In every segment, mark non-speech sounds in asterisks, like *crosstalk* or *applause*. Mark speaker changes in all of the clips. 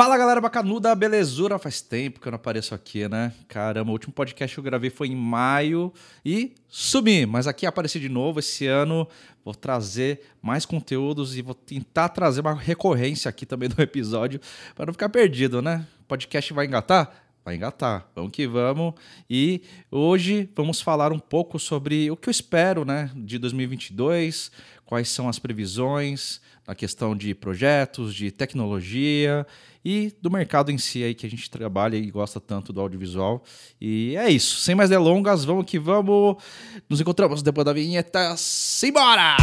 Speaker 1: Fala galera bacanuda, belezura? Faz tempo que eu não apareço aqui, né? Caramba, o último podcast que eu gravei foi em maio e sumi, mas aqui apareci de novo esse ano. Vou trazer mais conteúdos e vou tentar trazer uma recorrência aqui também do episódio para não ficar perdido, né? O podcast vai engatar? Vai engatar. Vamos que vamos. E hoje vamos falar um pouco sobre o que eu espero, né, de 2022, quais são as previsões na questão de projetos, de tecnologia e do mercado em si aí que a gente trabalha e gosta tanto do audiovisual. E é isso. Sem mais delongas, vamos que vamos. Nos encontramos depois da vinheta. Simbora!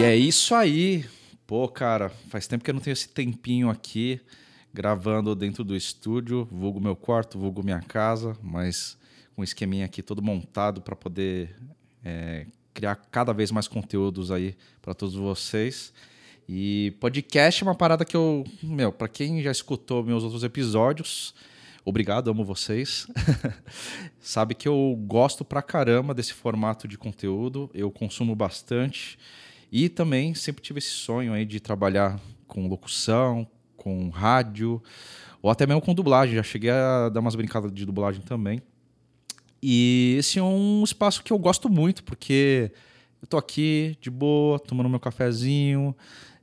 Speaker 1: E é isso aí. Pô, cara, faz tempo que eu não tenho esse tempinho aqui gravando dentro do estúdio, vulgo meu quarto, vulgo minha casa, mas com um esqueminha aqui todo montado para poder é, criar cada vez mais conteúdos aí para todos vocês. E podcast é uma parada que eu, meu, para quem já escutou meus outros episódios, obrigado, amo vocês. *laughs* Sabe que eu gosto pra caramba desse formato de conteúdo, eu consumo bastante e também sempre tive esse sonho aí de trabalhar com locução, com rádio, ou até mesmo com dublagem. Já cheguei a dar umas brincadas de dublagem também. E esse é um espaço que eu gosto muito, porque eu tô aqui de boa, tomando meu cafezinho,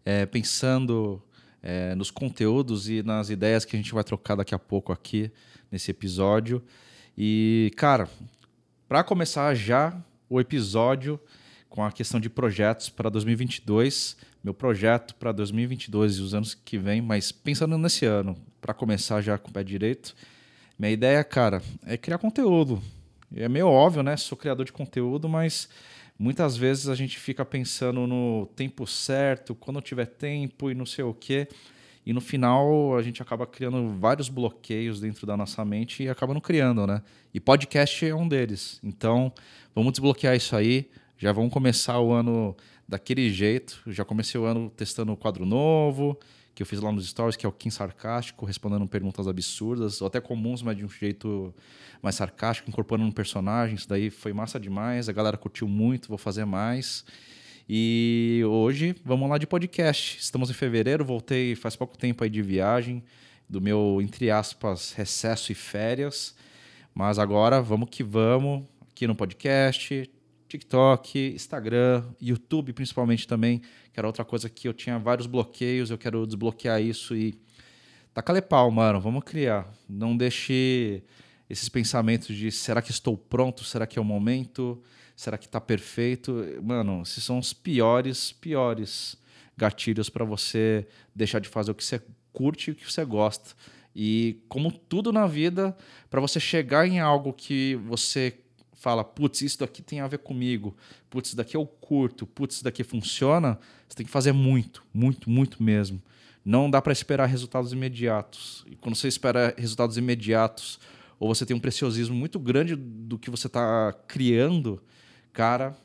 Speaker 1: é, pensando é, nos conteúdos e nas ideias que a gente vai trocar daqui a pouco aqui nesse episódio. E, cara, para começar já o episódio com a questão de projetos para 2022, meu projeto para 2022 e os anos que vêm, mas pensando nesse ano, para começar já com o pé direito, minha ideia, cara, é criar conteúdo. É meio óbvio, né? Sou criador de conteúdo, mas muitas vezes a gente fica pensando no tempo certo, quando tiver tempo e não sei o quê. E no final a gente acaba criando vários bloqueios dentro da nossa mente e acaba não criando, né? E podcast é um deles. Então, vamos desbloquear isso aí. Já vamos começar o ano daquele jeito. Já comecei o ano testando o quadro novo, que eu fiz lá nos stories, que é o Kim Sarcástico, respondendo perguntas absurdas, ou até comuns, mas de um jeito mais sarcástico, incorporando um personagem. Isso daí foi massa demais, a galera curtiu muito, vou fazer mais. E hoje vamos lá de podcast. Estamos em fevereiro, voltei faz pouco tempo aí de viagem, do meu, entre aspas, recesso e férias. Mas agora vamos que vamos aqui no podcast, TikTok, Instagram, YouTube principalmente também, que era outra coisa que eu tinha vários bloqueios, eu quero desbloquear isso e taca pau, mano, vamos criar. Não deixe esses pensamentos de será que estou pronto, será que é o momento, será que está perfeito? Mano, esses são os piores, piores gatilhos para você deixar de fazer o que você curte e o que você gosta. E como tudo na vida, para você chegar em algo que você fala, putz, isso daqui tem a ver comigo, putz, isso daqui eu curto, putz, isso daqui funciona, você tem que fazer muito, muito, muito mesmo. Não dá para esperar resultados imediatos. E quando você espera resultados imediatos, ou você tem um preciosismo muito grande do que você está criando, cara,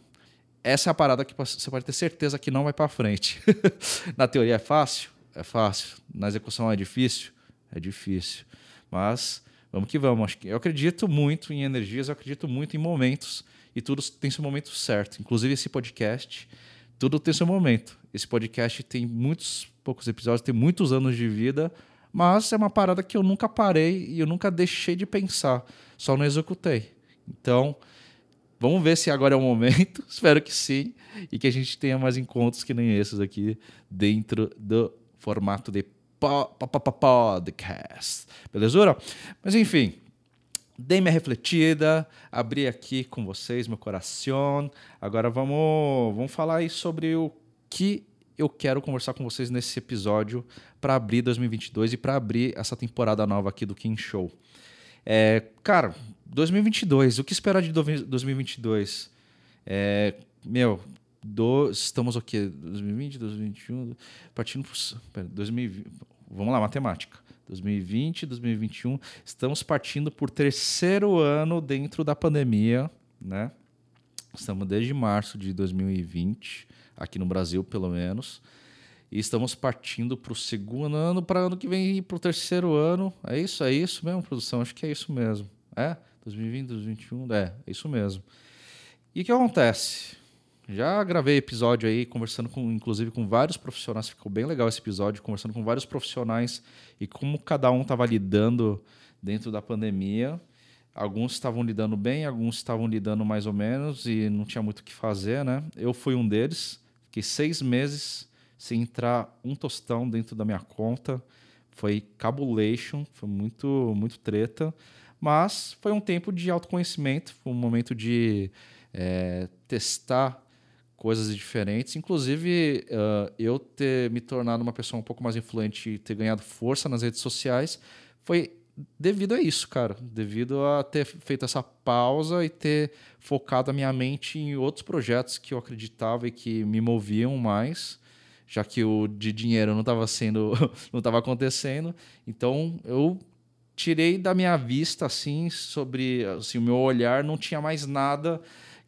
Speaker 1: essa é a parada que você pode ter certeza que não vai para frente. *laughs* Na teoria é fácil? É fácil. Na execução é difícil? É difícil. Mas vamos que vamos. Eu acredito muito em energias, eu acredito muito em momentos e tudo tem seu momento certo. Inclusive esse podcast, tudo tem seu momento. Esse podcast tem muitos poucos episódios, tem muitos anos de vida, mas é uma parada que eu nunca parei e eu nunca deixei de pensar, só não executei. Então, vamos ver se agora é o momento. *laughs* Espero que sim e que a gente tenha mais encontros que nem esses aqui dentro do formato de podcast. Belezura? Mas enfim, dei minha refletida, abri aqui com vocês meu coração. Agora vamos, vamos falar aí sobre o que eu quero conversar com vocês nesse episódio para abrir 2022 e para abrir essa temporada nova aqui do King Show. É, cara, 2022, o que esperar de 2022? É, meu, do, estamos o quê? 2020, 2021, partindo para 2020. Vamos lá, matemática. 2020, 2021, estamos partindo por terceiro ano dentro da pandemia, né? Estamos desde março de 2020, aqui no Brasil, pelo menos. E estamos partindo para o segundo ano, para ano que vem para o terceiro ano. É isso, é isso mesmo, produção? Acho que é isso mesmo. É? 2020, 2021, é, é isso mesmo. E o que acontece? Já gravei episódio aí, conversando com, inclusive, com vários profissionais. Ficou bem legal esse episódio, conversando com vários profissionais e como cada um estava lidando dentro da pandemia. Alguns estavam lidando bem, alguns estavam lidando mais ou menos e não tinha muito o que fazer, né? Eu fui um deles. Fiquei seis meses sem entrar um tostão dentro da minha conta. Foi cabulation, foi muito, muito treta. Mas foi um tempo de autoconhecimento, foi um momento de é, testar coisas diferentes. Inclusive, uh, eu ter me tornado uma pessoa um pouco mais influente e ter ganhado força nas redes sociais foi devido a isso, cara. Devido a ter feito essa pausa e ter focado a minha mente em outros projetos que eu acreditava e que me moviam mais, já que o de dinheiro não estava sendo, *laughs* não estava acontecendo. Então, eu tirei da minha vista assim sobre assim, o meu olhar não tinha mais nada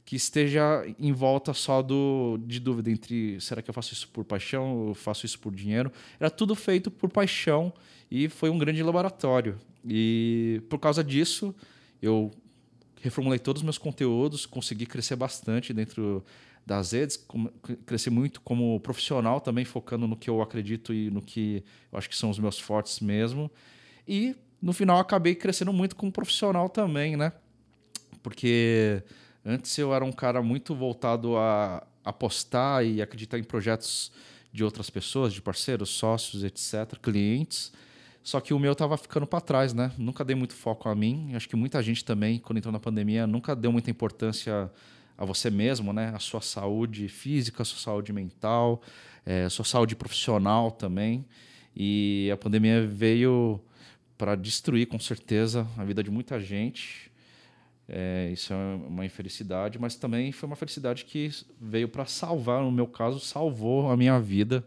Speaker 1: que esteja em volta só do, de dúvida entre será que eu faço isso por paixão ou faço isso por dinheiro. Era tudo feito por paixão e foi um grande laboratório. E por causa disso, eu reformulei todos os meus conteúdos, consegui crescer bastante dentro das redes, crescer muito como profissional também, focando no que eu acredito e no que eu acho que são os meus fortes mesmo. E no final acabei crescendo muito como profissional também, né? Porque Antes eu era um cara muito voltado a apostar e acreditar em projetos de outras pessoas, de parceiros, sócios, etc., clientes. Só que o meu estava ficando para trás, né? Nunca dei muito foco a mim. Acho que muita gente também, quando entrou na pandemia, nunca deu muita importância a você mesmo, né? A sua saúde física, a sua saúde mental, é, a sua saúde profissional também. E a pandemia veio para destruir, com certeza, a vida de muita gente. É, isso é uma infelicidade, mas também foi uma felicidade que veio para salvar, no meu caso, salvou a minha vida.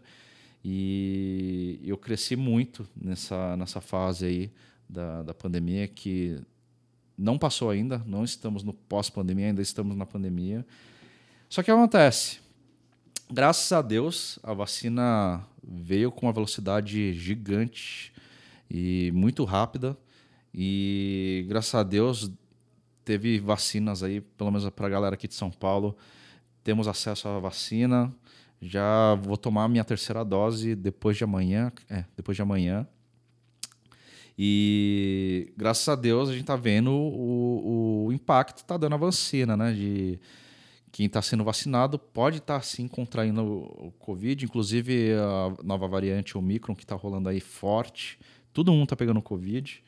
Speaker 1: E eu cresci muito nessa, nessa fase aí da, da pandemia, que não passou ainda, não estamos no pós-pandemia, ainda estamos na pandemia. Só que acontece, graças a Deus, a vacina veio com uma velocidade gigante e muito rápida. E graças a Deus, teve vacinas aí, pelo menos para a galera aqui de São Paulo. Temos acesso à vacina. Já vou tomar a minha terceira dose depois de amanhã. É, depois de amanhã. E graças a Deus a gente está vendo o, o impacto que está dando a vacina, né? De quem está sendo vacinado pode estar tá, sim contraindo o Covid, inclusive a nova variante Omicron que está rolando aí forte. Todo mundo está pegando o Covid.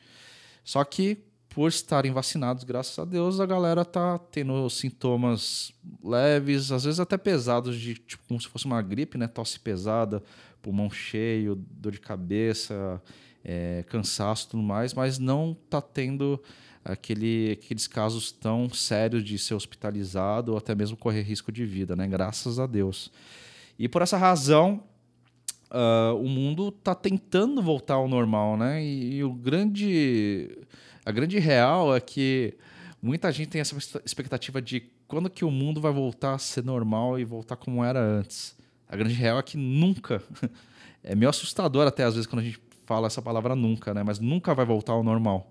Speaker 1: Só que por estarem vacinados, graças a Deus, a galera tá tendo sintomas leves, às vezes até pesados, de tipo como se fosse uma gripe, né? Tosse pesada, pulmão cheio, dor de cabeça, é, cansaço tudo mais, mas não tá tendo aquele, aqueles casos tão sérios de ser hospitalizado ou até mesmo correr risco de vida, né? Graças a Deus. E por essa razão, uh, o mundo está tentando voltar ao normal, né? E, e o grande a grande real é que muita gente tem essa expectativa de quando que o mundo vai voltar a ser normal e voltar como era antes. A grande real é que nunca. *laughs* É meio assustador até às vezes quando a gente fala essa palavra nunca, né? Mas nunca vai voltar ao normal.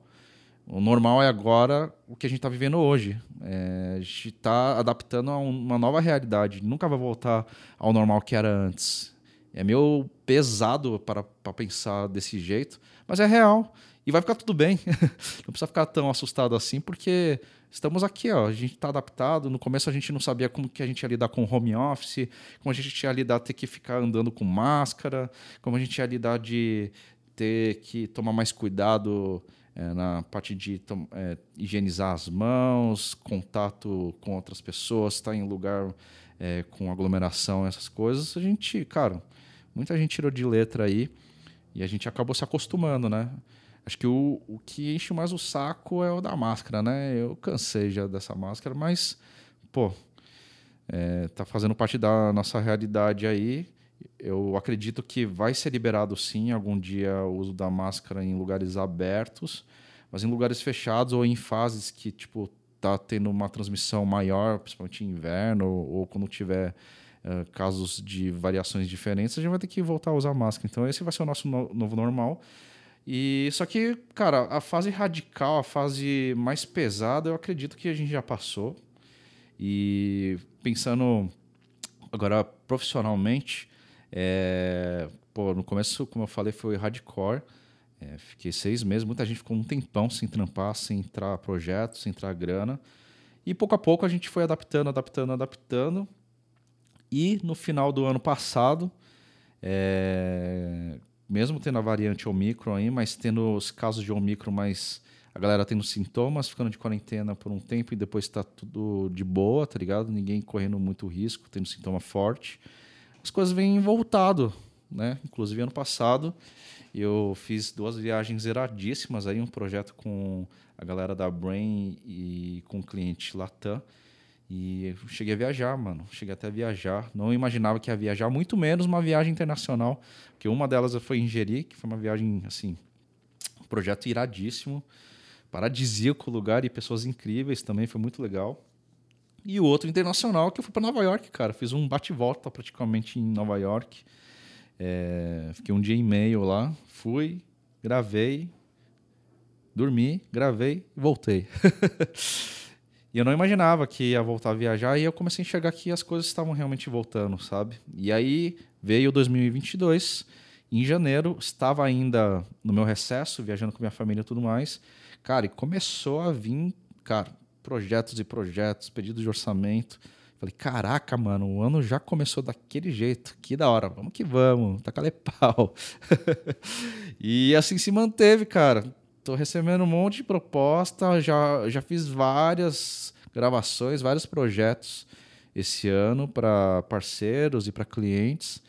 Speaker 1: O normal é agora o que a gente está vivendo hoje. É, a gente está adaptando a uma nova realidade. Nunca vai voltar ao normal que era antes. É meio pesado para, para pensar desse jeito, mas é real. E vai ficar tudo bem. *laughs* não precisa ficar tão assustado assim, porque estamos aqui, ó. A gente está adaptado. No começo a gente não sabia como que a gente ia lidar com home office, como a gente ia lidar ter que ficar andando com máscara, como a gente ia lidar de ter que tomar mais cuidado é, na parte de é, higienizar as mãos, contato com outras pessoas, estar tá em lugar é, com aglomeração, essas coisas. A gente, cara, muita gente tirou de letra aí e a gente acabou se acostumando, né? Acho que o, o que enche mais o saco é o da máscara, né? Eu cansei já dessa máscara, mas, pô, é, tá fazendo parte da nossa realidade aí. Eu acredito que vai ser liberado sim algum dia o uso da máscara em lugares abertos, mas em lugares fechados ou em fases que, tipo, tá tendo uma transmissão maior, principalmente em inverno ou, ou quando tiver uh, casos de variações diferentes, a gente vai ter que voltar a usar máscara. Então esse vai ser o nosso no novo normal. E só que, cara, a fase radical, a fase mais pesada, eu acredito que a gente já passou. E pensando agora profissionalmente, é, pô, no começo, como eu falei, foi hardcore. É, fiquei seis meses, muita gente ficou um tempão sem trampar, sem entrar projeto, sem entrar grana. E pouco a pouco a gente foi adaptando, adaptando, adaptando. E no final do ano passado, é, mesmo tendo a variante Omicron aí, mas tendo os casos de Omicron, mas a galera tendo sintomas, ficando de quarentena por um tempo e depois está tudo de boa, tá ligado? Ninguém correndo muito risco, tendo sintoma forte. As coisas vêm voltado, né? Inclusive ano passado eu fiz duas viagens zeradíssimas aí, um projeto com a galera da Brain e com o cliente Latam. E cheguei a viajar, mano. Cheguei até a viajar. Não imaginava que ia viajar, muito menos uma viagem internacional. Porque uma delas foi em Jeri, que foi uma viagem, assim, um projeto iradíssimo. Paradisíaco lugar e pessoas incríveis também, foi muito legal. E o outro internacional, que eu fui para Nova York, cara. Fiz um bate-volta praticamente em Nova York. É, fiquei um dia e meio lá. Fui, gravei, dormi, gravei e voltei. *laughs* e eu não imaginava que ia voltar a viajar e eu comecei a enxergar que as coisas estavam realmente voltando, sabe? E aí veio 2022, em janeiro, estava ainda no meu recesso, viajando com minha família e tudo mais. Cara, e começou a vir, cara, projetos e projetos, pedidos de orçamento. Falei, caraca, mano, o ano já começou daquele jeito. Que da hora, vamos que vamos, taca pau. *laughs* e assim se manteve, cara. Tô recebendo um monte de proposta, já, já fiz várias gravações, vários projetos esse ano para parceiros e para clientes.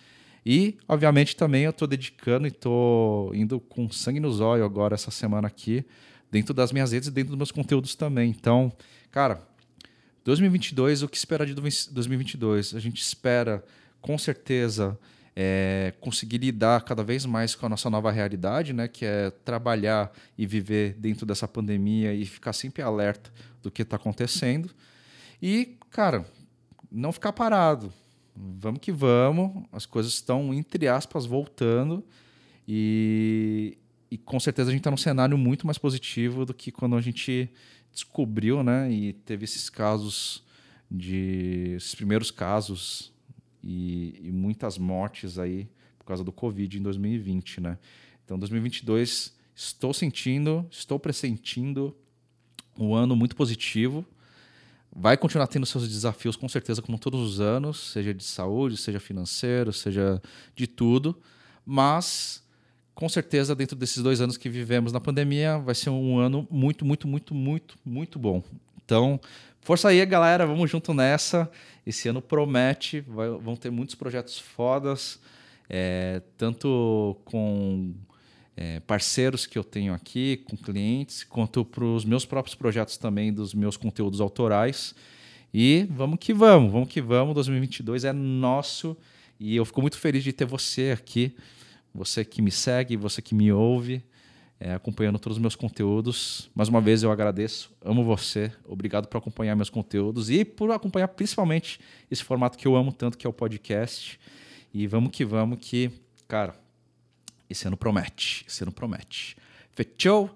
Speaker 1: E, obviamente, também eu estou dedicando e estou indo com sangue nos olhos agora essa semana aqui, dentro das minhas redes e dentro dos meus conteúdos também. Então, cara, 2022, o que esperar de 2022? A gente espera, com certeza, é, conseguir lidar cada vez mais com a nossa nova realidade, né? que é trabalhar e viver dentro dessa pandemia e ficar sempre alerta do que está acontecendo. E, cara, não ficar parado. Vamos que vamos, as coisas estão, entre aspas, voltando e, e com certeza a gente está num cenário muito mais positivo do que quando a gente descobriu, né? E teve esses casos de esses primeiros casos e, e, muitas mortes aí por causa do Covid em 2020, né? Então, 2022 estou sentindo, estou pressentindo um ano muito positivo. Vai continuar tendo seus desafios, com certeza, como todos os anos, seja de saúde, seja financeiro, seja de tudo. Mas com certeza, dentro desses dois anos que vivemos na pandemia, vai ser um ano muito, muito, muito, muito, muito bom. Então, força aí, galera, vamos junto nessa. Esse ano promete, vai, vão ter muitos projetos fodas, é, tanto com é, parceiros que eu tenho aqui, com clientes, quanto para os meus próprios projetos também, dos meus conteúdos autorais. E vamos que vamos, vamos que vamos. 2022 é nosso e eu fico muito feliz de ter você aqui você que me segue, você que me ouve, é, acompanhando todos os meus conteúdos. Mais uma vez eu agradeço, amo você, obrigado por acompanhar meus conteúdos e por acompanhar principalmente esse formato que eu amo tanto, que é o podcast. E vamos que vamos, que, cara, esse ano promete, esse ano promete. Fechou?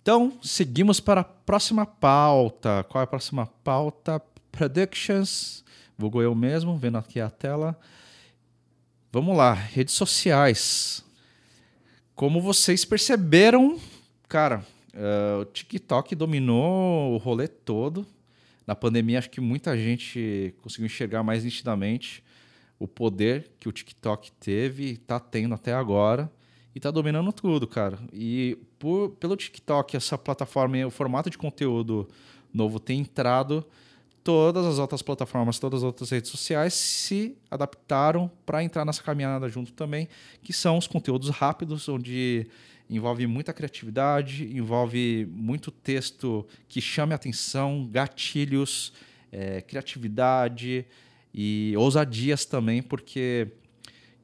Speaker 1: Então, seguimos para a próxima pauta. Qual é a próxima pauta? Predictions. Vou eu mesmo, vendo aqui a tela. Vamos lá, redes sociais. Como vocês perceberam, cara, uh, o TikTok dominou o rolê todo. Na pandemia, acho que muita gente conseguiu enxergar mais nitidamente o poder que o TikTok teve e está tendo até agora. E está dominando tudo, cara. E por, pelo TikTok, essa plataforma, o formato de conteúdo novo tem entrado todas as outras plataformas, todas as outras redes sociais se adaptaram para entrar nessa caminhada junto também, que são os conteúdos rápidos, onde envolve muita criatividade, envolve muito texto que chame atenção, gatilhos, é, criatividade e ousadias também, porque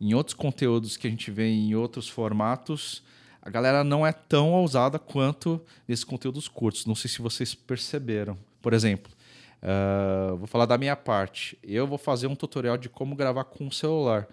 Speaker 1: em outros conteúdos que a gente vê em outros formatos, a galera não é tão ousada quanto nesses conteúdos curtos. Não sei se vocês perceberam. Por exemplo, Uh, vou falar da minha parte. Eu vou fazer um tutorial de como gravar com o celular.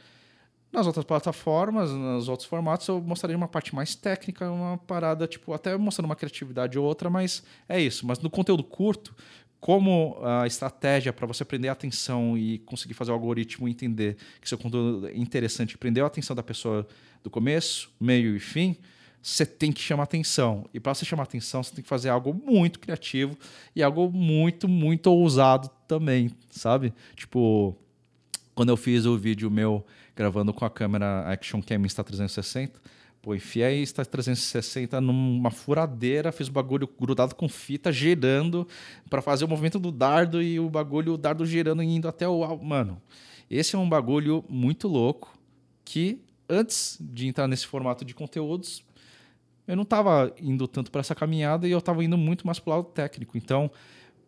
Speaker 1: Nas outras plataformas, nos outros formatos, eu mostraria uma parte mais técnica, uma parada, tipo, até mostrando uma criatividade ou outra, mas é isso. Mas no conteúdo curto, como a estratégia para você prender a atenção e conseguir fazer o algoritmo entender que seu conteúdo é interessante, prender a atenção da pessoa do começo, meio e fim, você tem que chamar atenção. E para você chamar atenção, você tem que fazer algo muito criativo e algo muito, muito ousado também, sabe? Tipo, quando eu fiz o vídeo meu gravando com a câmera Action Cam Insta360, pô, enfiei a Insta360 numa furadeira, fiz o bagulho grudado com fita, girando para fazer o movimento do dardo e o bagulho, o dardo girando e indo até o... Mano, esse é um bagulho muito louco que antes de entrar nesse formato de conteúdos, eu não estava indo tanto para essa caminhada e eu estava indo muito mais para o lado técnico. Então,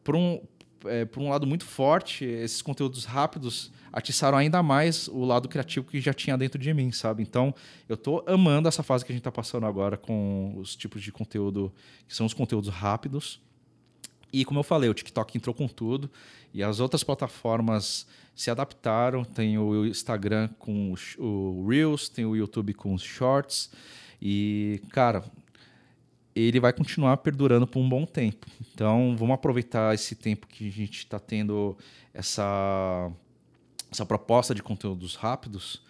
Speaker 1: por um, é, por um lado muito forte, esses conteúdos rápidos atiçaram ainda mais o lado criativo que já tinha dentro de mim, sabe? Então, eu estou amando essa fase que a gente está passando agora com os tipos de conteúdo que são os conteúdos rápidos. E como eu falei, o TikTok entrou com tudo e as outras plataformas se adaptaram. Tem o Instagram com o Reels, tem o YouTube com os Shorts. E, cara, ele vai continuar perdurando por um bom tempo. Então, vamos aproveitar esse tempo que a gente está tendo essa, essa proposta de conteúdos rápidos.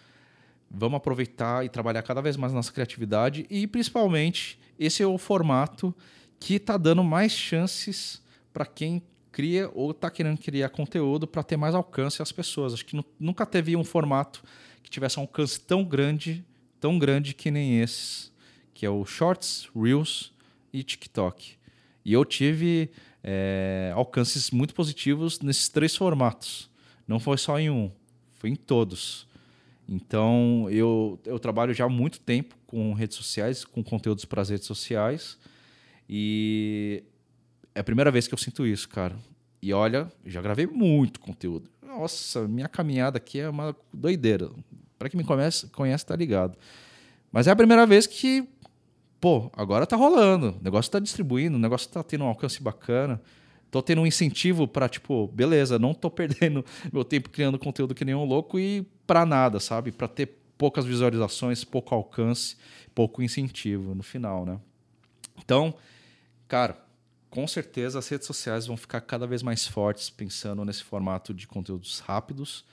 Speaker 1: Vamos aproveitar e trabalhar cada vez mais nossa criatividade e, principalmente, esse é o formato que está dando mais chances para quem cria ou está querendo criar conteúdo para ter mais alcance às pessoas. Acho que nunca teve um formato que tivesse um alcance tão grande, tão grande que nem esses, que é o Shorts, Reels e TikTok. E eu tive é, alcances muito positivos nesses três formatos. Não foi só em um, foi em todos. Então, eu, eu trabalho já há muito tempo com redes sociais, com conteúdos para as redes sociais. E é a primeira vez que eu sinto isso, cara. E olha, já gravei muito conteúdo. Nossa, minha caminhada aqui é uma doideira. Para quem me conhece, conhece, tá ligado. Mas é a primeira vez que pô, agora tá rolando, o negócio tá distribuindo, o negócio tá tendo um alcance bacana. Tô tendo um incentivo para tipo, beleza, não tô *laughs* perdendo meu tempo criando conteúdo que nem um louco e para nada, sabe? Para ter poucas visualizações, pouco alcance, pouco incentivo no final, né? Então, cara, com certeza as redes sociais vão ficar cada vez mais fortes pensando nesse formato de conteúdos rápidos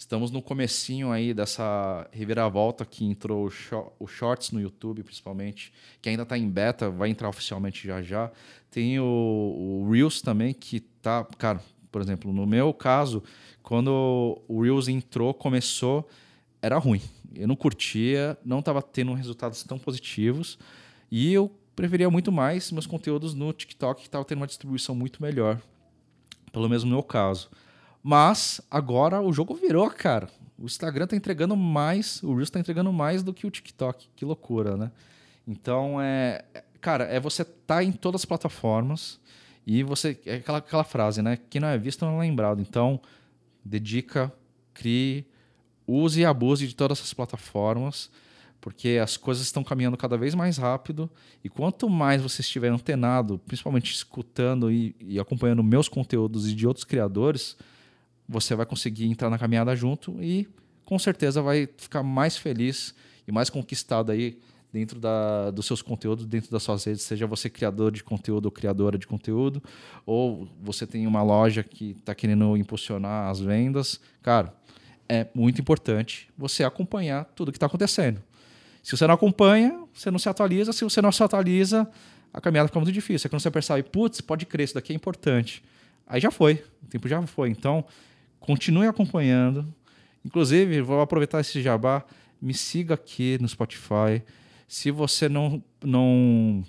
Speaker 1: Estamos no comecinho aí dessa reviravolta que entrou o Shorts no YouTube, principalmente, que ainda está em beta, vai entrar oficialmente já já. Tem o, o Reels também, que tá, cara, por exemplo, no meu caso, quando o Reels entrou, começou, era ruim. Eu não curtia, não estava tendo resultados tão positivos e eu preferia muito mais meus conteúdos no TikTok, que estava tendo uma distribuição muito melhor, pelo menos no meu caso. Mas agora o jogo virou, cara. O Instagram tá entregando mais, o Reels tá entregando mais do que o TikTok. Que loucura, né? Então é. Cara, é você tá em todas as plataformas e você. É aquela, aquela frase, né? Quem não é visto não é lembrado. Então, dedica, crie, use e abuse de todas essas plataformas, porque as coisas estão caminhando cada vez mais rápido. E quanto mais você estiver antenado, principalmente escutando e, e acompanhando meus conteúdos e de outros criadores você vai conseguir entrar na caminhada junto e com certeza vai ficar mais feliz e mais conquistado aí dentro da, dos seus conteúdos, dentro das suas redes, seja você criador de conteúdo ou criadora de conteúdo, ou você tem uma loja que está querendo impulsionar as vendas. Cara, é muito importante você acompanhar tudo que está acontecendo. Se você não acompanha, você não se atualiza. Se você não se atualiza, a caminhada fica muito difícil. É quando você percebe, putz, pode crer, isso daqui é importante. Aí já foi, o tempo já foi. Então, Continue acompanhando. Inclusive, vou aproveitar esse jabá. Me siga aqui no Spotify. Se você não, não,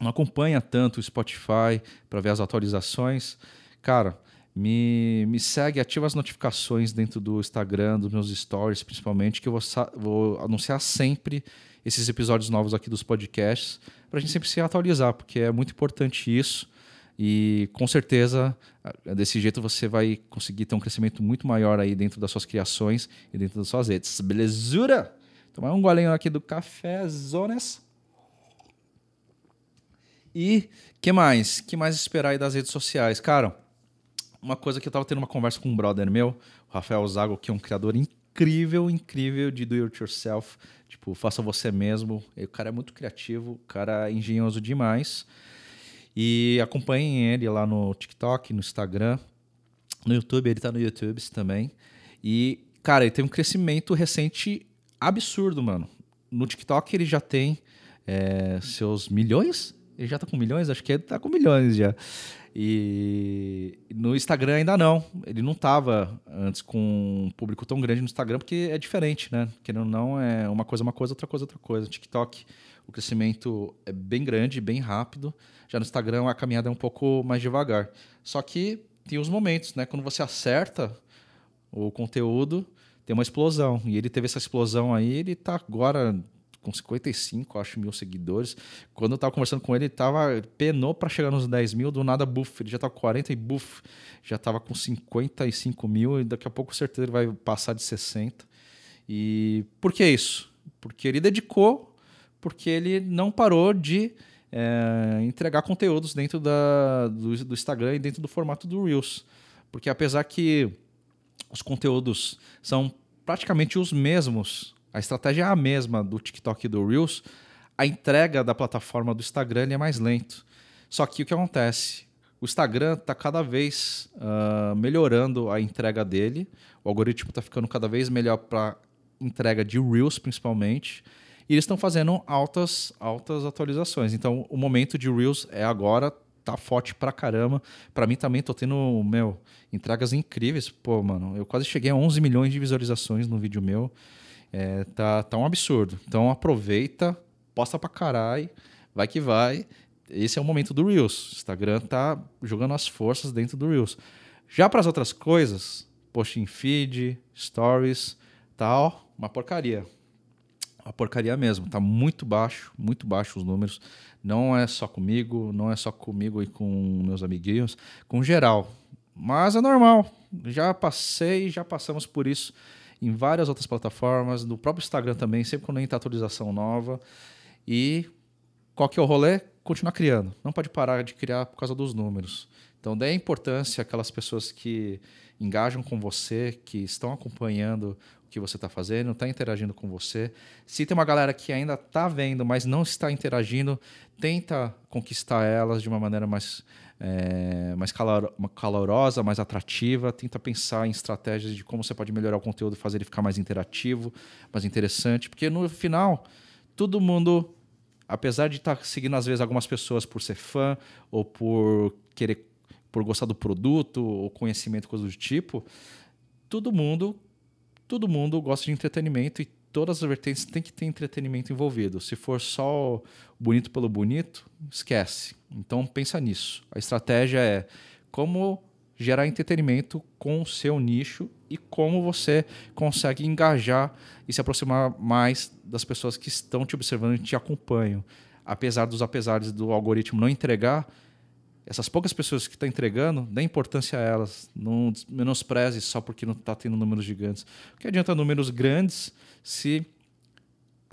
Speaker 1: não acompanha tanto o Spotify para ver as atualizações, cara, me, me segue, ativa as notificações dentro do Instagram, dos meus stories, principalmente, que eu vou, vou anunciar sempre esses episódios novos aqui dos podcasts, para a gente sempre se atualizar, porque é muito importante isso. E com certeza, desse jeito você vai conseguir ter um crescimento muito maior aí dentro das suas criações e dentro das suas redes. Belezura? Tomar um golinho aqui do café Zonas. E que mais? que mais esperar aí das redes sociais? Cara, uma coisa que eu tava tendo uma conversa com um brother meu, o Rafael Zago, que é um criador incrível, incrível de do it yourself. Tipo, faça você mesmo. E o cara é muito criativo, o cara é engenhoso demais. E acompanhem ele lá no TikTok, no Instagram, no YouTube, ele tá no YouTube também. E, cara, ele tem um crescimento recente absurdo, mano. No TikTok ele já tem é, seus milhões. Ele já tá com milhões? Acho que ele tá com milhões já. E no Instagram ainda não. Ele não tava antes com um público tão grande no Instagram, porque é diferente, né? Querendo ou não, é uma coisa uma coisa, outra coisa outra coisa. TikTok, o crescimento é bem grande, bem rápido. Já no Instagram a caminhada é um pouco mais devagar. Só que tem os momentos, né? Quando você acerta o conteúdo, tem uma explosão. E ele teve essa explosão aí, ele tá agora com 55, acho, mil seguidores. Quando eu tava conversando com ele, ele tava, penou para chegar nos 10 mil, do nada, buff, ele já tá com 40 e buff, já tava com 55 mil, e daqui a pouco, certeza, ele vai passar de 60. E por que isso? Porque ele dedicou, porque ele não parou de é, entregar conteúdos dentro da, do, do Instagram e dentro do formato do Reels. Porque apesar que os conteúdos são praticamente os mesmos a estratégia é a mesma do TikTok e do Reels. A entrega da plataforma do Instagram é mais lento. Só que o que acontece? O Instagram está cada vez uh, melhorando a entrega dele. O algoritmo está ficando cada vez melhor para entrega de Reels, principalmente. E eles estão fazendo altas, altas atualizações. Então, o momento de Reels é agora, tá forte pra caramba. Pra mim também tô tendo, meu, entregas incríveis. Pô, mano, eu quase cheguei a 11 milhões de visualizações no vídeo meu. É, tá, tá um absurdo. Então aproveita, posta pra caralho, vai que vai. Esse é o momento do Reels. O Instagram tá jogando as forças dentro do Reels. Já para as outras coisas, post em feed, stories, tal, uma porcaria. Uma porcaria mesmo, tá muito baixo, muito baixo os números. Não é só comigo, não é só comigo e com meus amiguinhos, com geral. Mas é normal. Já passei, já passamos por isso em várias outras plataformas, no próprio Instagram também, sempre quando entra atualização nova. E qual que é o rolê? Continuar criando. Não pode parar de criar por causa dos números. Então, dê importância àquelas pessoas que engajam com você, que estão acompanhando o que você está fazendo, está interagindo com você. Se tem uma galera que ainda está vendo, mas não está interagindo, tenta conquistar elas de uma maneira mais é, mais calor, calorosa, mais atrativa, tenta pensar em estratégias de como você pode melhorar o conteúdo fazer ele ficar mais interativo, mais interessante, porque no final, todo mundo, apesar de estar tá seguindo às vezes algumas pessoas por ser fã ou por querer por gostar do produto ou conhecimento coisa do tipo, todo mundo todo mundo gosta de entretenimento e todas as vertentes tem que ter entretenimento envolvido. Se for só bonito pelo bonito, esquece. Então pensa nisso. A estratégia é como gerar entretenimento com o seu nicho e como você consegue engajar e se aproximar mais das pessoas que estão te observando e te acompanham. Apesar dos apesares do algoritmo não entregar, essas poucas pessoas que estão tá entregando, dê importância a elas. Não menospreze só porque não está tendo números gigantes. O que adianta números grandes se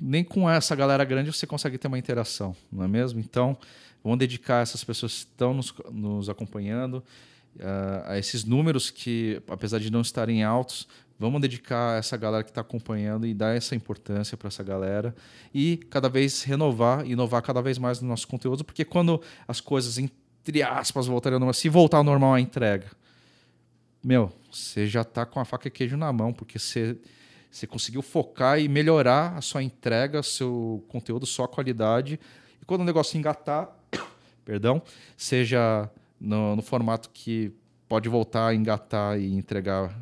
Speaker 1: nem com essa galera grande você consegue ter uma interação, não é mesmo? Então, vamos dedicar essas pessoas que estão nos, nos acompanhando uh, a esses números que, apesar de não estarem altos, vamos dedicar essa galera que está acompanhando e dar essa importância para essa galera e cada vez renovar, inovar cada vez mais no nosso conteúdo, porque quando as coisas, entre aspas, voltarem ao normal, se voltar ao normal a entrega, meu, você já está com a faca e queijo na mão, porque você você conseguiu focar e melhorar a sua entrega, seu conteúdo, sua qualidade. E quando o negócio engatar, *coughs* perdão, seja no, no formato que pode voltar a engatar e entregar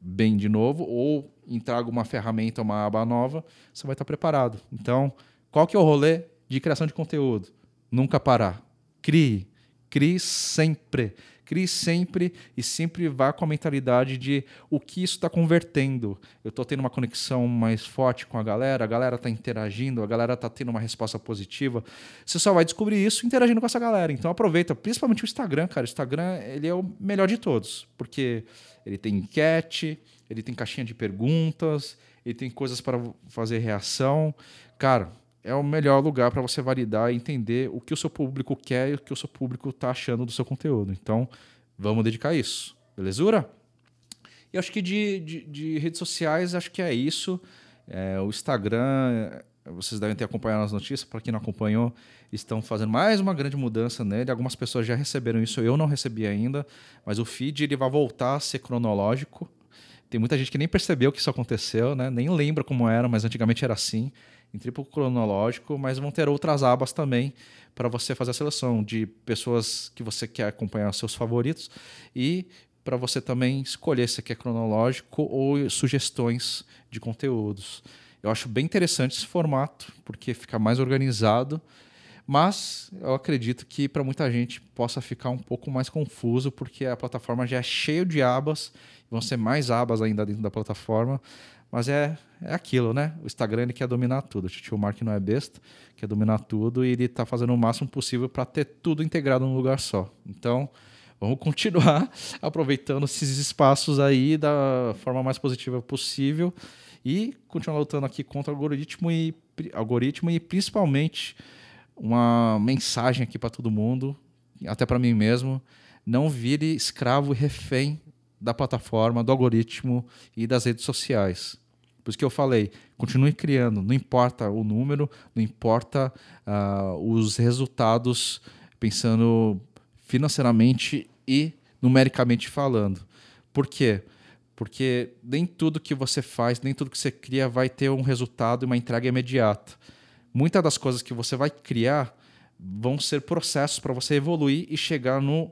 Speaker 1: bem de novo, ou entrega uma ferramenta, uma aba nova, você vai estar preparado. Então, qual que é o rolê de criação de conteúdo? Nunca parar. Crie. Crie sempre. Crie sempre e sempre vá com a mentalidade de o que isso está convertendo. Eu estou tendo uma conexão mais forte com a galera, a galera está interagindo, a galera está tendo uma resposta positiva. Você só vai descobrir isso interagindo com essa galera. Então aproveita, principalmente o Instagram, cara. O Instagram ele é o melhor de todos, porque ele tem enquete, ele tem caixinha de perguntas, ele tem coisas para fazer reação. Cara, é o melhor lugar para você validar e entender o que o seu público quer e o que o seu público está achando do seu conteúdo. Então, vamos dedicar isso. Belezura? E acho que de, de, de, redes sociais, acho que é isso. É, o Instagram, vocês devem ter acompanhado as notícias. Para quem não acompanhou, estão fazendo mais uma grande mudança nele. Algumas pessoas já receberam isso, eu não recebi ainda. Mas o feed ele vai voltar a ser cronológico. Tem muita gente que nem percebeu que isso aconteceu, né? nem lembra como era, mas antigamente era assim, em triplo cronológico. Mas vão ter outras abas também para você fazer a seleção de pessoas que você quer acompanhar, seus favoritos, e para você também escolher se quer cronológico ou sugestões de conteúdos. Eu acho bem interessante esse formato, porque fica mais organizado, mas eu acredito que para muita gente possa ficar um pouco mais confuso, porque a plataforma já é cheia de abas, vão ser mais abas ainda dentro da plataforma, mas é, é aquilo, né? O Instagram ele quer dominar tudo. O tio Mark não é besta, quer dominar tudo e ele está fazendo o máximo possível para ter tudo integrado num lugar só. Então, vamos *laughs* continuar aproveitando esses espaços aí da forma mais positiva possível e continuar lutando aqui contra o algoritmo e, algoritmo e principalmente uma mensagem aqui para todo mundo, até para mim mesmo, não vire escravo refém da plataforma, do algoritmo e das redes sociais. Por isso que eu falei, continue criando, não importa o número, não importa uh, os resultados, pensando financeiramente e numericamente falando. Por quê? Porque nem tudo que você faz, nem tudo que você cria vai ter um resultado e uma entrega imediata. Muitas das coisas que você vai criar vão ser processos para você evoluir e chegar no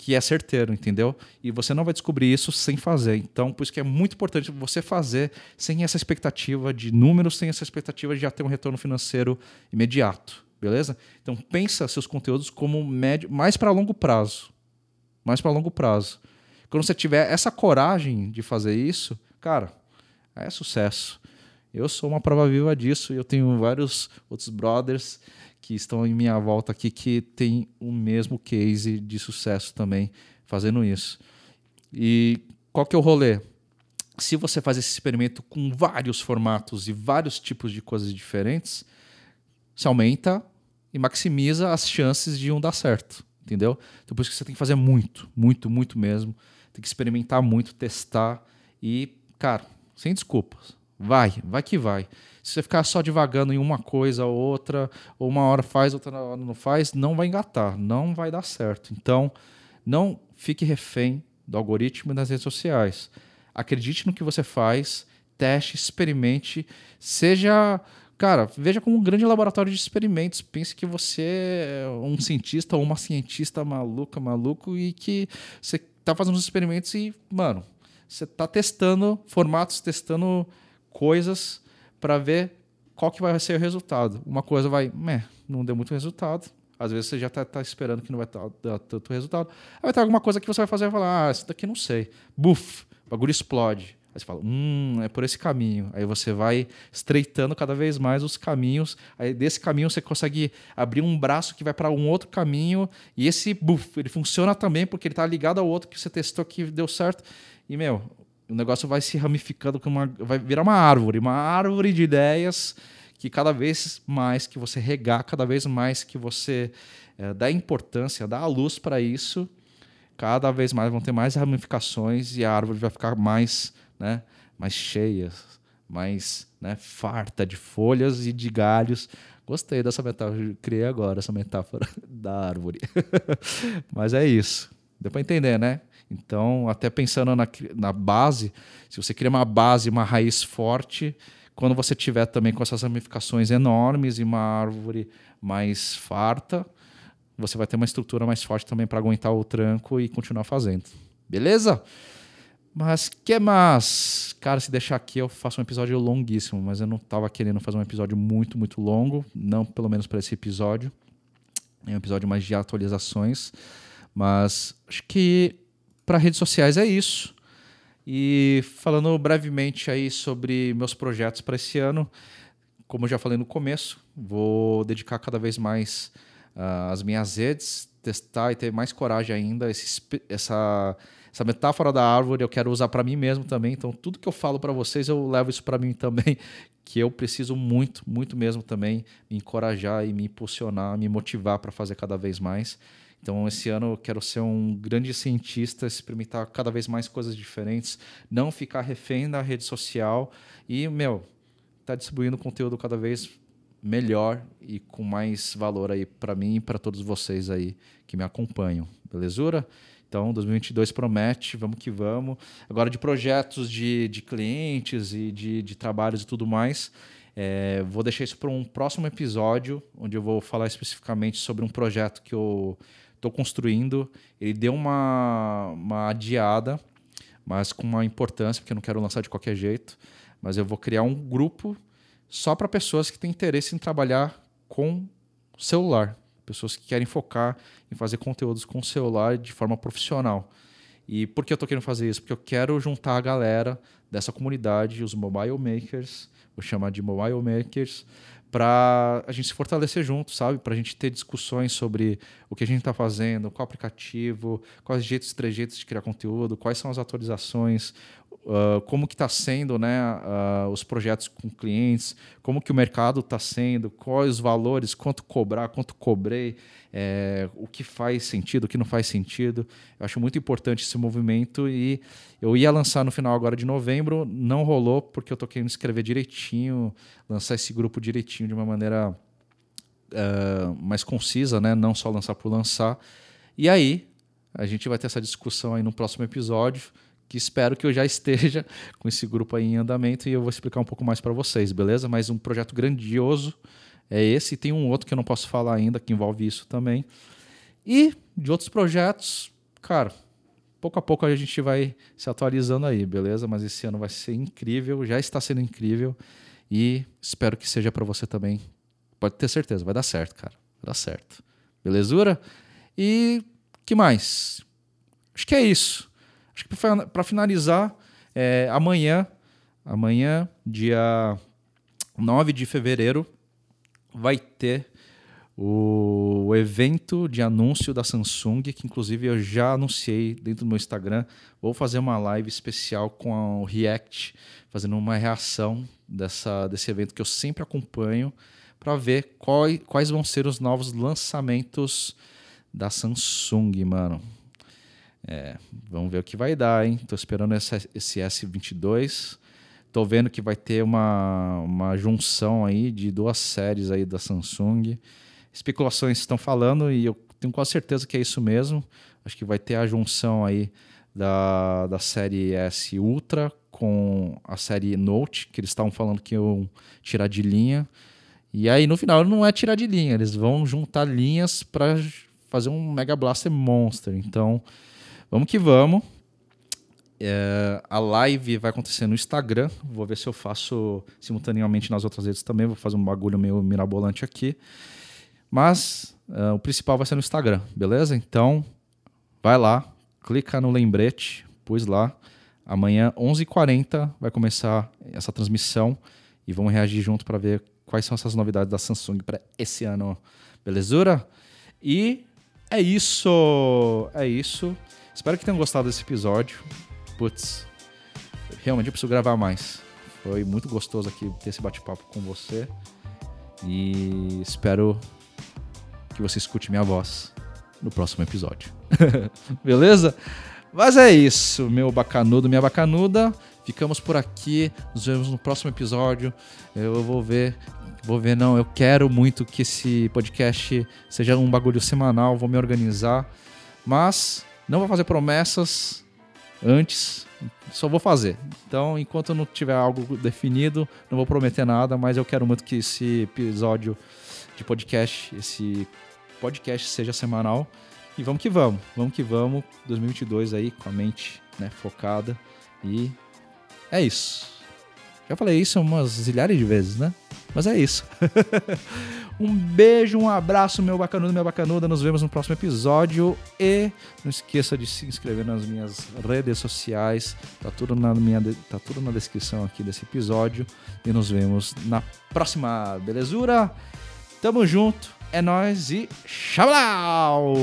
Speaker 1: que é certeiro, entendeu? E você não vai descobrir isso sem fazer. Então, por isso que é muito importante você fazer sem essa expectativa de números, sem essa expectativa de já ter um retorno financeiro imediato, beleza? Então, pensa seus conteúdos como médio, mais para longo prazo mais para longo prazo. Quando você tiver essa coragem de fazer isso, cara, é sucesso. Eu sou uma prova viva disso e eu tenho vários outros brothers que estão em minha volta aqui que tem o mesmo case de sucesso também fazendo isso. E qual que é o rolê? Se você faz esse experimento com vários formatos e vários tipos de coisas diferentes, você aumenta e maximiza as chances de um dar certo entendeu? Então por isso que você tem que fazer muito, muito, muito mesmo. Tem que experimentar muito, testar e, cara, sem desculpas. Vai, vai que vai. Se você ficar só devagando em uma coisa ou outra, ou uma hora faz, outra hora não faz, não vai engatar, não vai dar certo. Então, não fique refém do algoritmo das redes sociais. Acredite no que você faz, teste, experimente, seja Cara, veja como um grande laboratório de experimentos. Pense que você é um cientista ou uma cientista maluca, maluco, e que você está fazendo os experimentos e, mano, você está testando formatos, testando coisas para ver qual que vai ser o resultado. Uma coisa vai, meh, não deu muito resultado. Às vezes você já está tá esperando que não vai dar tanto resultado. Aí vai ter alguma coisa que você vai fazer e falar, ah, isso daqui não sei. Buf, o bagulho explode. Aí você fala, hum, é por esse caminho. Aí você vai estreitando cada vez mais os caminhos. Aí desse caminho você consegue abrir um braço que vai para um outro caminho. E esse buff, ele funciona também porque ele está ligado ao outro que você testou que deu certo. E, meu, o negócio vai se ramificando, uma, vai virar uma árvore, uma árvore de ideias que cada vez mais que você regar, cada vez mais que você é, dá importância, dá a luz para isso, cada vez mais vão ter mais ramificações e a árvore vai ficar mais né, mais cheias, mais né, farta de folhas e de galhos. Gostei dessa metáfora, criei agora essa metáfora *laughs* da árvore. *laughs* Mas é isso. Deu para entender, né? Então, até pensando na, na base, se você cria uma base, uma raiz forte, quando você tiver também com essas ramificações enormes e uma árvore mais farta, você vai ter uma estrutura mais forte também para aguentar o tranco e continuar fazendo. Beleza? Mas que mais? Cara, se deixar aqui eu faço um episódio longuíssimo, mas eu não estava querendo fazer um episódio muito, muito longo, não pelo menos para esse episódio. É um episódio mais de atualizações, mas acho que para redes sociais é isso. E falando brevemente aí sobre meus projetos para esse ano, como eu já falei no começo, vou dedicar cada vez mais uh, as minhas redes, testar e ter mais coragem ainda, esse, essa essa metáfora da árvore eu quero usar para mim mesmo também. Então, tudo que eu falo para vocês, eu levo isso para mim também, *laughs* que eu preciso muito, muito mesmo também me encorajar e me impulsionar, me motivar para fazer cada vez mais. Então, esse ano eu quero ser um grande cientista, experimentar cada vez mais coisas diferentes, não ficar refém da rede social e, meu, tá distribuindo conteúdo cada vez melhor e com mais valor aí para mim e para todos vocês aí que me acompanham. Belezura? Então, 2022 promete, vamos que vamos. Agora, de projetos de, de clientes e de, de trabalhos e tudo mais, é, vou deixar isso para um próximo episódio, onde eu vou falar especificamente sobre um projeto que eu estou construindo. Ele deu uma, uma adiada, mas com uma importância, porque eu não quero lançar de qualquer jeito. Mas eu vou criar um grupo só para pessoas que têm interesse em trabalhar com celular, pessoas que querem focar em fazer conteúdos com celular de forma profissional. E por que eu estou querendo fazer isso? Porque eu quero juntar a galera dessa comunidade, os mobile makers, vou chamar de mobile makers, para a gente se fortalecer junto, sabe? Para a gente ter discussões sobre o que a gente está fazendo, qual aplicativo, quais jeitos e trejeitos de criar conteúdo, quais são as atualizações, uh, como que está sendo né, uh, os projetos com clientes, como que o mercado está sendo, quais os valores, quanto cobrar, quanto cobrei, é, o que faz sentido, o que não faz sentido. Eu acho muito importante esse movimento e eu ia lançar no final agora de novembro, não rolou porque eu estou querendo escrever direitinho, lançar esse grupo direitinho de uma maneira uh, mais concisa, né? não só lançar por lançar. E aí, a gente vai ter essa discussão aí no próximo episódio que espero que eu já esteja *laughs* com esse grupo aí em andamento e eu vou explicar um pouco mais para vocês, beleza? Mas um projeto grandioso é esse, e tem um outro que eu não posso falar ainda, que envolve isso também. E de outros projetos, cara, pouco a pouco a gente vai se atualizando aí, beleza? Mas esse ano vai ser incrível, já está sendo incrível e espero que seja para você também. Pode ter certeza, vai dar certo, cara. Vai dar certo. Belezura? E que mais? Acho que é isso. Acho que para finalizar, é, amanhã, amanhã, dia 9 de fevereiro, vai ter o evento de anúncio da Samsung, que inclusive eu já anunciei dentro do meu Instagram. Vou fazer uma live especial com o React, fazendo uma reação dessa, desse evento que eu sempre acompanho, para ver qual, quais vão ser os novos lançamentos da Samsung, mano. É, vamos ver o que vai dar, hein? Tô esperando esse, esse S22. Tô vendo que vai ter uma, uma junção aí de duas séries aí da Samsung. Especulações estão falando e eu tenho quase certeza que é isso mesmo. Acho que vai ter a junção aí da, da série S Ultra com a série Note, que eles estavam falando que iam tirar de linha. E aí no final não é tirar de linha, eles vão juntar linhas para fazer um Mega Blaster Monster. Então, Vamos que vamos. É, a live vai acontecer no Instagram. Vou ver se eu faço simultaneamente nas outras redes também. Vou fazer um bagulho meio mirabolante aqui. Mas é, o principal vai ser no Instagram, beleza? Então, vai lá, clica no lembrete, pus lá. Amanhã, 11h40, vai começar essa transmissão e vamos reagir junto para ver quais são essas novidades da Samsung para esse ano. Belezura? E é isso. É isso. Espero que tenham gostado desse episódio. Putz, realmente eu preciso gravar mais. Foi muito gostoso aqui ter esse bate-papo com você. E espero que você escute minha voz no próximo episódio. *laughs* Beleza? Mas é isso, meu bacanudo, minha bacanuda. Ficamos por aqui. Nos vemos no próximo episódio. Eu vou ver. Vou ver, não. Eu quero muito que esse podcast seja um bagulho semanal. Vou me organizar. Mas não vou fazer promessas antes, só vou fazer. Então, enquanto não tiver algo definido, não vou prometer nada, mas eu quero muito que esse episódio de podcast, esse podcast seja semanal. E vamos que vamos, vamos que vamos. 2022 aí com a mente né, focada. E é isso. Já falei isso umas zilhares de vezes, né? Mas é isso. *laughs* um beijo, um abraço, meu bacanudo, minha bacanuda. Nos vemos no próximo episódio. E não esqueça de se inscrever nas minhas redes sociais. Tá tudo na, minha, tá tudo na descrição aqui desse episódio. E nos vemos na próxima, belezura? Tamo junto, é nóis e tchau!